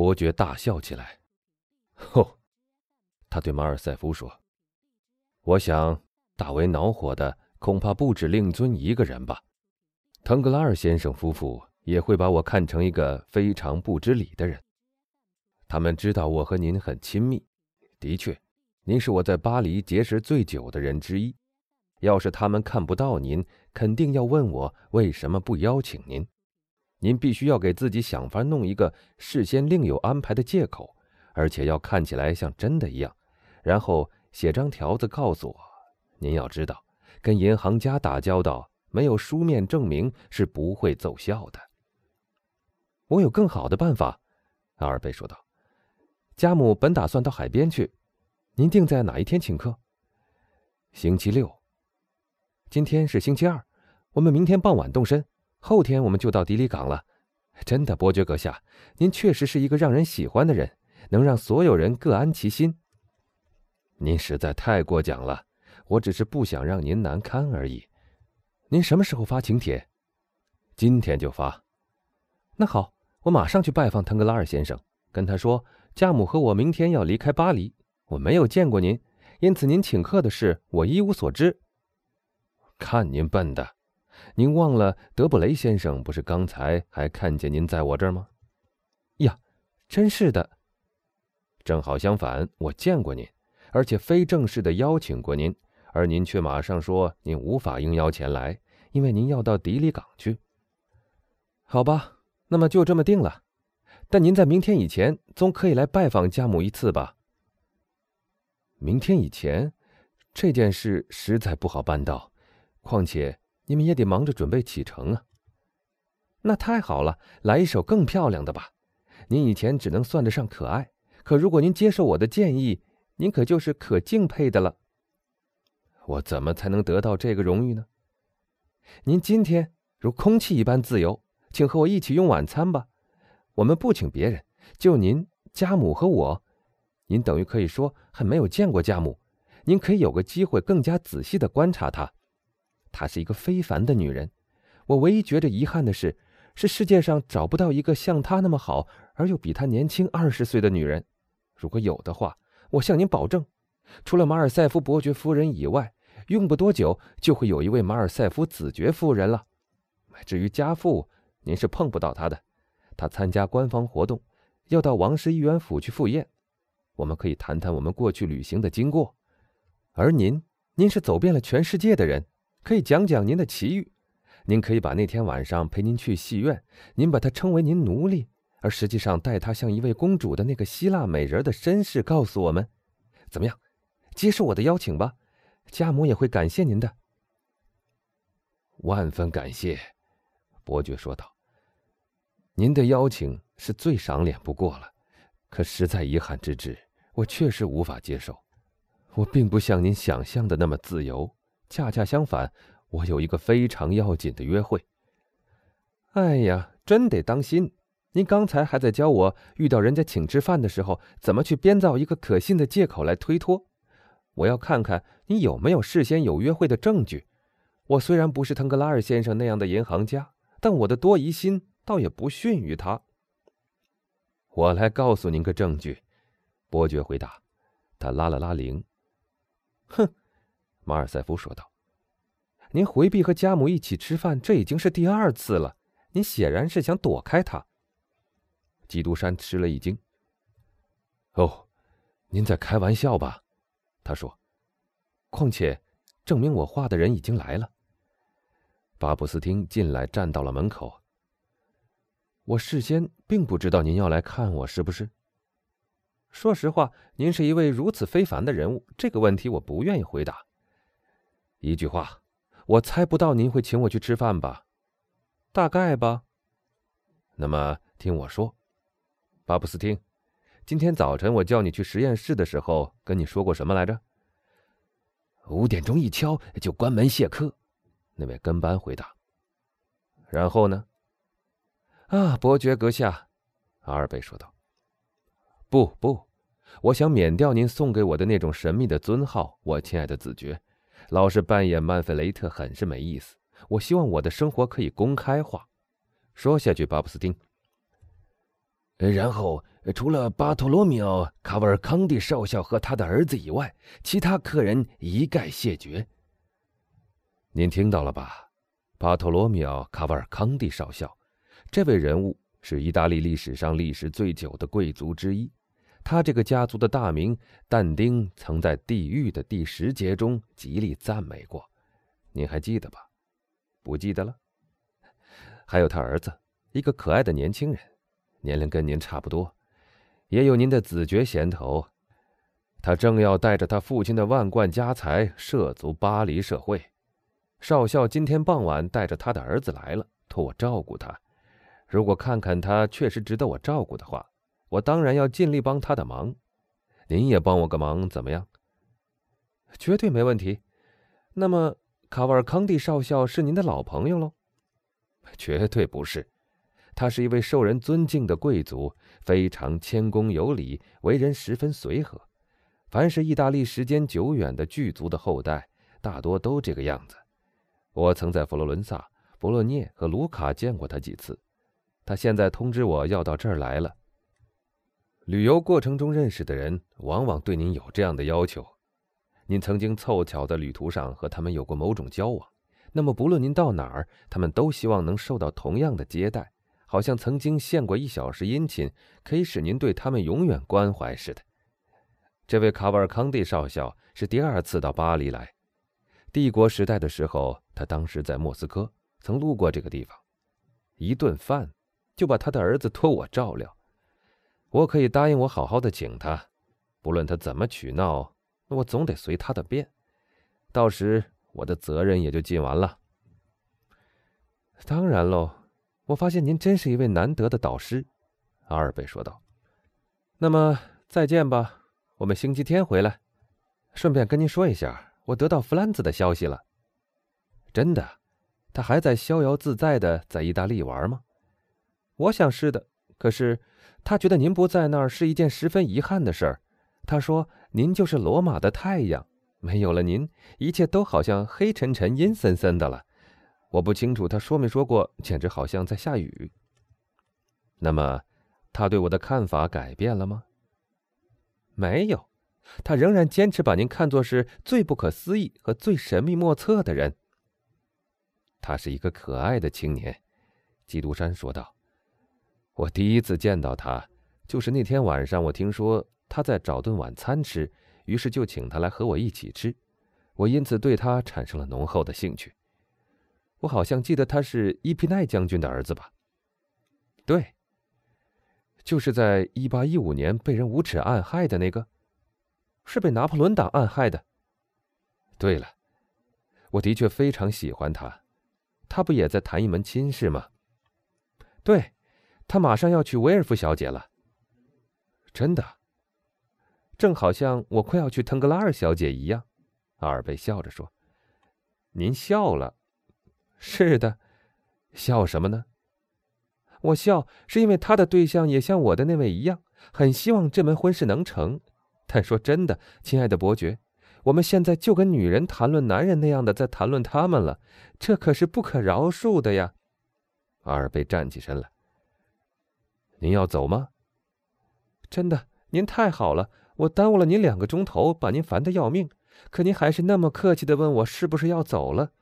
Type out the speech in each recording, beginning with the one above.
伯爵大笑起来。吼，他对马尔塞夫说：“我想，大为恼火的恐怕不止令尊一个人吧。腾格拉尔先生夫妇也会把我看成一个非常不知礼的人。他们知道我和您很亲密，的确，您是我在巴黎结识最久的人之一。要是他们看不到您，肯定要问我为什么不邀请您。您必须要给自己想法弄一个事先另有安排的借口。”而且要看起来像真的一样，然后写张条子告诉我。您要知道，跟银行家打交道，没有书面证明是不会奏效的。我有更好的办法，阿尔贝说道。家母本打算到海边去，您定在哪一天请客？星期六。今天是星期二，我们明天傍晚动身，后天我们就到迪里港了。真的，伯爵阁下，您确实是一个让人喜欢的人。能让所有人各安其心。您实在太过奖了，我只是不想让您难堪而已。您什么时候发请帖？今天就发。那好，我马上去拜访腾格拉尔先生，跟他说，家母和我明天要离开巴黎，我没有见过您，因此您请客的事我一无所知。看您笨的，您忘了德布雷先生不是刚才还看见您在我这儿吗？呀，真是的。正好相反，我见过您，而且非正式的邀请过您，而您却马上说您无法应邀前来，因为您要到迪里港去。好吧，那么就这么定了。但您在明天以前总可以来拜访家母一次吧？明天以前，这件事实在不好办到，况且你们也得忙着准备启程啊。那太好了，来一首更漂亮的吧。您以前只能算得上可爱。可如果您接受我的建议，您可就是可敬佩的了。我怎么才能得到这个荣誉呢？您今天如空气一般自由，请和我一起用晚餐吧。我们不请别人，就您、家母和我。您等于可以说还没有见过家母，您可以有个机会更加仔细的观察她。她是一个非凡的女人。我唯一觉着遗憾的是，是世界上找不到一个像她那么好而又比她年轻二十岁的女人。如果有的话，我向您保证，除了马尔塞夫伯爵夫人以外，用不多久就会有一位马尔塞夫子爵夫人了。至于家父，您是碰不到他的。他参加官方活动，要到王室议员府去赴宴。我们可以谈谈我们过去旅行的经过。而您，您是走遍了全世界的人，可以讲讲您的奇遇。您可以把那天晚上陪您去戏院，您把她称为您奴隶。而实际上，待她像一位公主的那个希腊美人的身世告诉我们，怎么样？接受我的邀请吧，家母也会感谢您的。万分感谢，伯爵说道。您的邀请是最赏脸不过了，可实在遗憾之至，我确实无法接受。我并不像您想象的那么自由，恰恰相反，我有一个非常要紧的约会。哎呀，真得当心。您刚才还在教我，遇到人家请吃饭的时候，怎么去编造一个可信的借口来推脱。我要看看你有没有事先有约会的证据。我虽然不是腾格拉尔先生那样的银行家，但我的多疑心倒也不逊于他。我来告诉您个证据，伯爵回答。他拉了拉铃。哼，马尔塞夫说道：“您回避和家母一起吃饭，这已经是第二次了。您显然是想躲开他。”基督山吃了一惊。“哦，您在开玩笑吧？”他说。“况且，证明我话的人已经来了。”巴布斯汀进来，站到了门口。“我事先并不知道您要来看我，是不是？”“说实话，您是一位如此非凡的人物，这个问题我不愿意回答。”“一句话，我猜不到您会请我去吃饭吧？”“大概吧。”“那么，听我说。”巴布斯汀，今天早晨我叫你去实验室的时候，跟你说过什么来着？五点钟一敲就关门谢客。那位跟班回答。然后呢？啊，伯爵阁下，阿尔贝说道。不不，我想免掉您送给我的那种神秘的尊号，我亲爱的子爵。老是扮演曼菲雷特很是没意思。我希望我的生活可以公开化。说下去，巴布斯丁。然后除了巴托罗米奥·卡瓦尔康蒂少校和他的儿子以外，其他客人一概谢绝。您听到了吧？巴托罗米奥·卡瓦尔康蒂少校，这位人物是意大利历史上历史最久的贵族之一。他这个家族的大名，但丁曾在《地狱》的第十节中极力赞美过。您还记得吧？不记得了？还有他儿子，一个可爱的年轻人，年龄跟您差不多，也有您的子爵衔头。他正要带着他父亲的万贯家财涉足巴黎社会。少校今天傍晚带着他的儿子来了，托我照顾他。如果看看他确实值得我照顾的话，我当然要尽力帮他的忙。您也帮我个忙，怎么样？绝对没问题。那么。卡瓦尔康蒂少校是您的老朋友喽？绝对不是，他是一位受人尊敬的贵族，非常谦恭有礼，为人十分随和。凡是意大利时间久远的巨族的后代，大多都这个样子。我曾在佛罗伦萨、博洛涅和卢卡见过他几次。他现在通知我要到这儿来了。旅游过程中认识的人，往往对您有这样的要求。您曾经凑巧在旅途上和他们有过某种交往，那么不论您到哪儿，他们都希望能受到同样的接待，好像曾经献过一小时殷勤，可以使您对他们永远关怀似的。这位卡瓦尔康蒂少校是第二次到巴黎来，帝国时代的时候，他当时在莫斯科，曾路过这个地方，一顿饭就把他的儿子托我照料，我可以答应我好好的请他，不论他怎么取闹。那我总得随他的便，到时我的责任也就尽完了。当然喽，我发现您真是一位难得的导师，阿尔贝说道。那么再见吧，我们星期天回来。顺便跟您说一下，我得到弗兰兹的消息了。真的，他还在逍遥自在的在意大利玩吗？我想是的。可是他觉得您不在那儿是一件十分遗憾的事儿。他说：“您就是罗马的太阳，没有了您，一切都好像黑沉沉、阴森森的了。我不清楚他说没说过，简直好像在下雨。那么，他对我的看法改变了吗？没有，他仍然坚持把您看作是最不可思议和最神秘莫测的人。他是一个可爱的青年。”基督山说道。“我第一次见到他，就是那天晚上，我听说。”他在找顿晚餐吃，于是就请他来和我一起吃。我因此对他产生了浓厚的兴趣。我好像记得他是伊皮奈将军的儿子吧？对，就是在一八一五年被人无耻暗害的那个，是被拿破仑党暗害的。对了，我的确非常喜欢他。他不也在谈一门亲事吗？对，他马上要娶维尔夫小姐了。真的。正好像我快要去腾格拉尔小姐一样，阿尔贝笑着说：“您笑了，是的，笑什么呢？我笑是因为他的对象也像我的那位一样，很希望这门婚事能成。但说真的，亲爱的伯爵，我们现在就跟女人谈论男人那样的在谈论他们了，这可是不可饶恕的呀。”阿尔贝站起身来：“您要走吗？真的，您太好了。”我耽误了您两个钟头，把您烦得要命，可您还是那么客气的问我是不是要走了。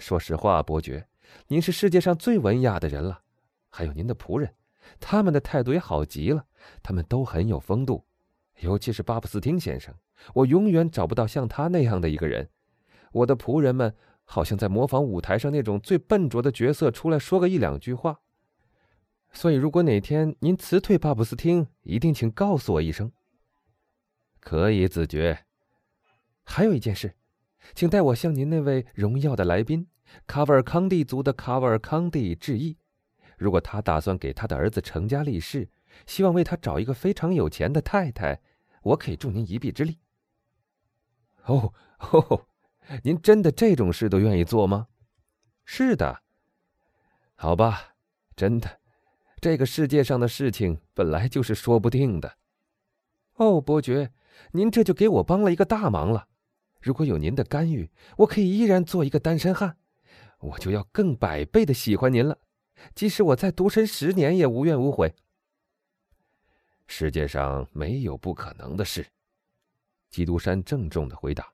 说实话，伯爵，您是世界上最文雅的人了。还有您的仆人，他们的态度也好极了，他们都很有风度，尤其是巴布斯汀先生，我永远找不到像他那样的一个人。我的仆人们好像在模仿舞台上那种最笨拙的角色出来说个一两句话。所以，如果哪天您辞退巴布斯汀，一定请告诉我一声。可以，子爵。还有一件事，请代我向您那位荣耀的来宾卡瓦尔康蒂族的卡瓦尔康蒂致意。如果他打算给他的儿子成家立室，希望为他找一个非常有钱的太太，我可以助您一臂之力。哦哦，您真的这种事都愿意做吗？是的。好吧，真的，这个世界上的事情本来就是说不定的。哦，伯爵。您这就给我帮了一个大忙了。如果有您的干预，我可以依然做一个单身汉，我就要更百倍的喜欢您了。即使我再独身十年，也无怨无悔。世界上没有不可能的事。”基督山郑重的回答。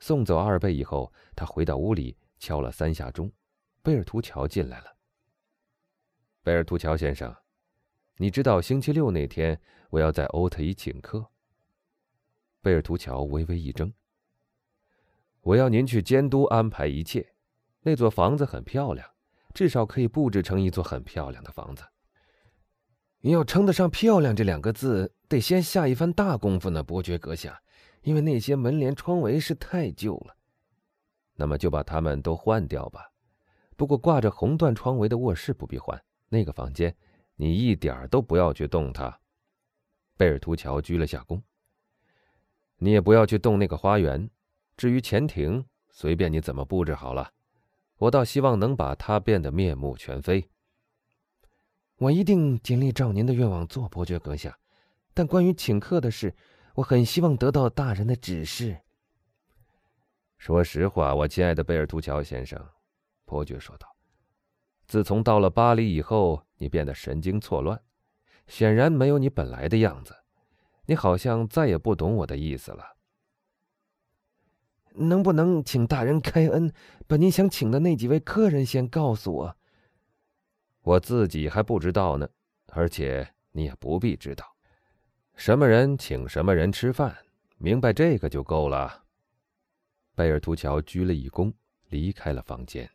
送走阿尔贝以后，他回到屋里，敲了三下钟。贝尔图乔进来了。贝尔图乔先生，你知道星期六那天我要在欧特伊请客。贝尔图乔微微一怔。我要您去监督安排一切。那座房子很漂亮，至少可以布置成一座很漂亮的房子。要称得上“漂亮”这两个字，得先下一番大功夫呢，伯爵阁下。因为那些门帘窗围是太旧了，那么就把它们都换掉吧。不过挂着红缎窗围的卧室不必换，那个房间你一点都不要去动它。贝尔图乔鞠了下躬。你也不要去动那个花园。至于潜艇，随便你怎么布置好了。我倒希望能把它变得面目全非。我一定尽力照您的愿望做，伯爵阁下。但关于请客的事。我很希望得到大人的指示。说实话，我亲爱的贝尔图乔先生，伯爵说道：“自从到了巴黎以后，你变得神经错乱，显然没有你本来的样子。你好像再也不懂我的意思了。能不能请大人开恩，把您想请的那几位客人先告诉我？我自己还不知道呢，而且你也不必知道。”什么人请什么人吃饭，明白这个就够了。贝尔图乔鞠了一躬，离开了房间。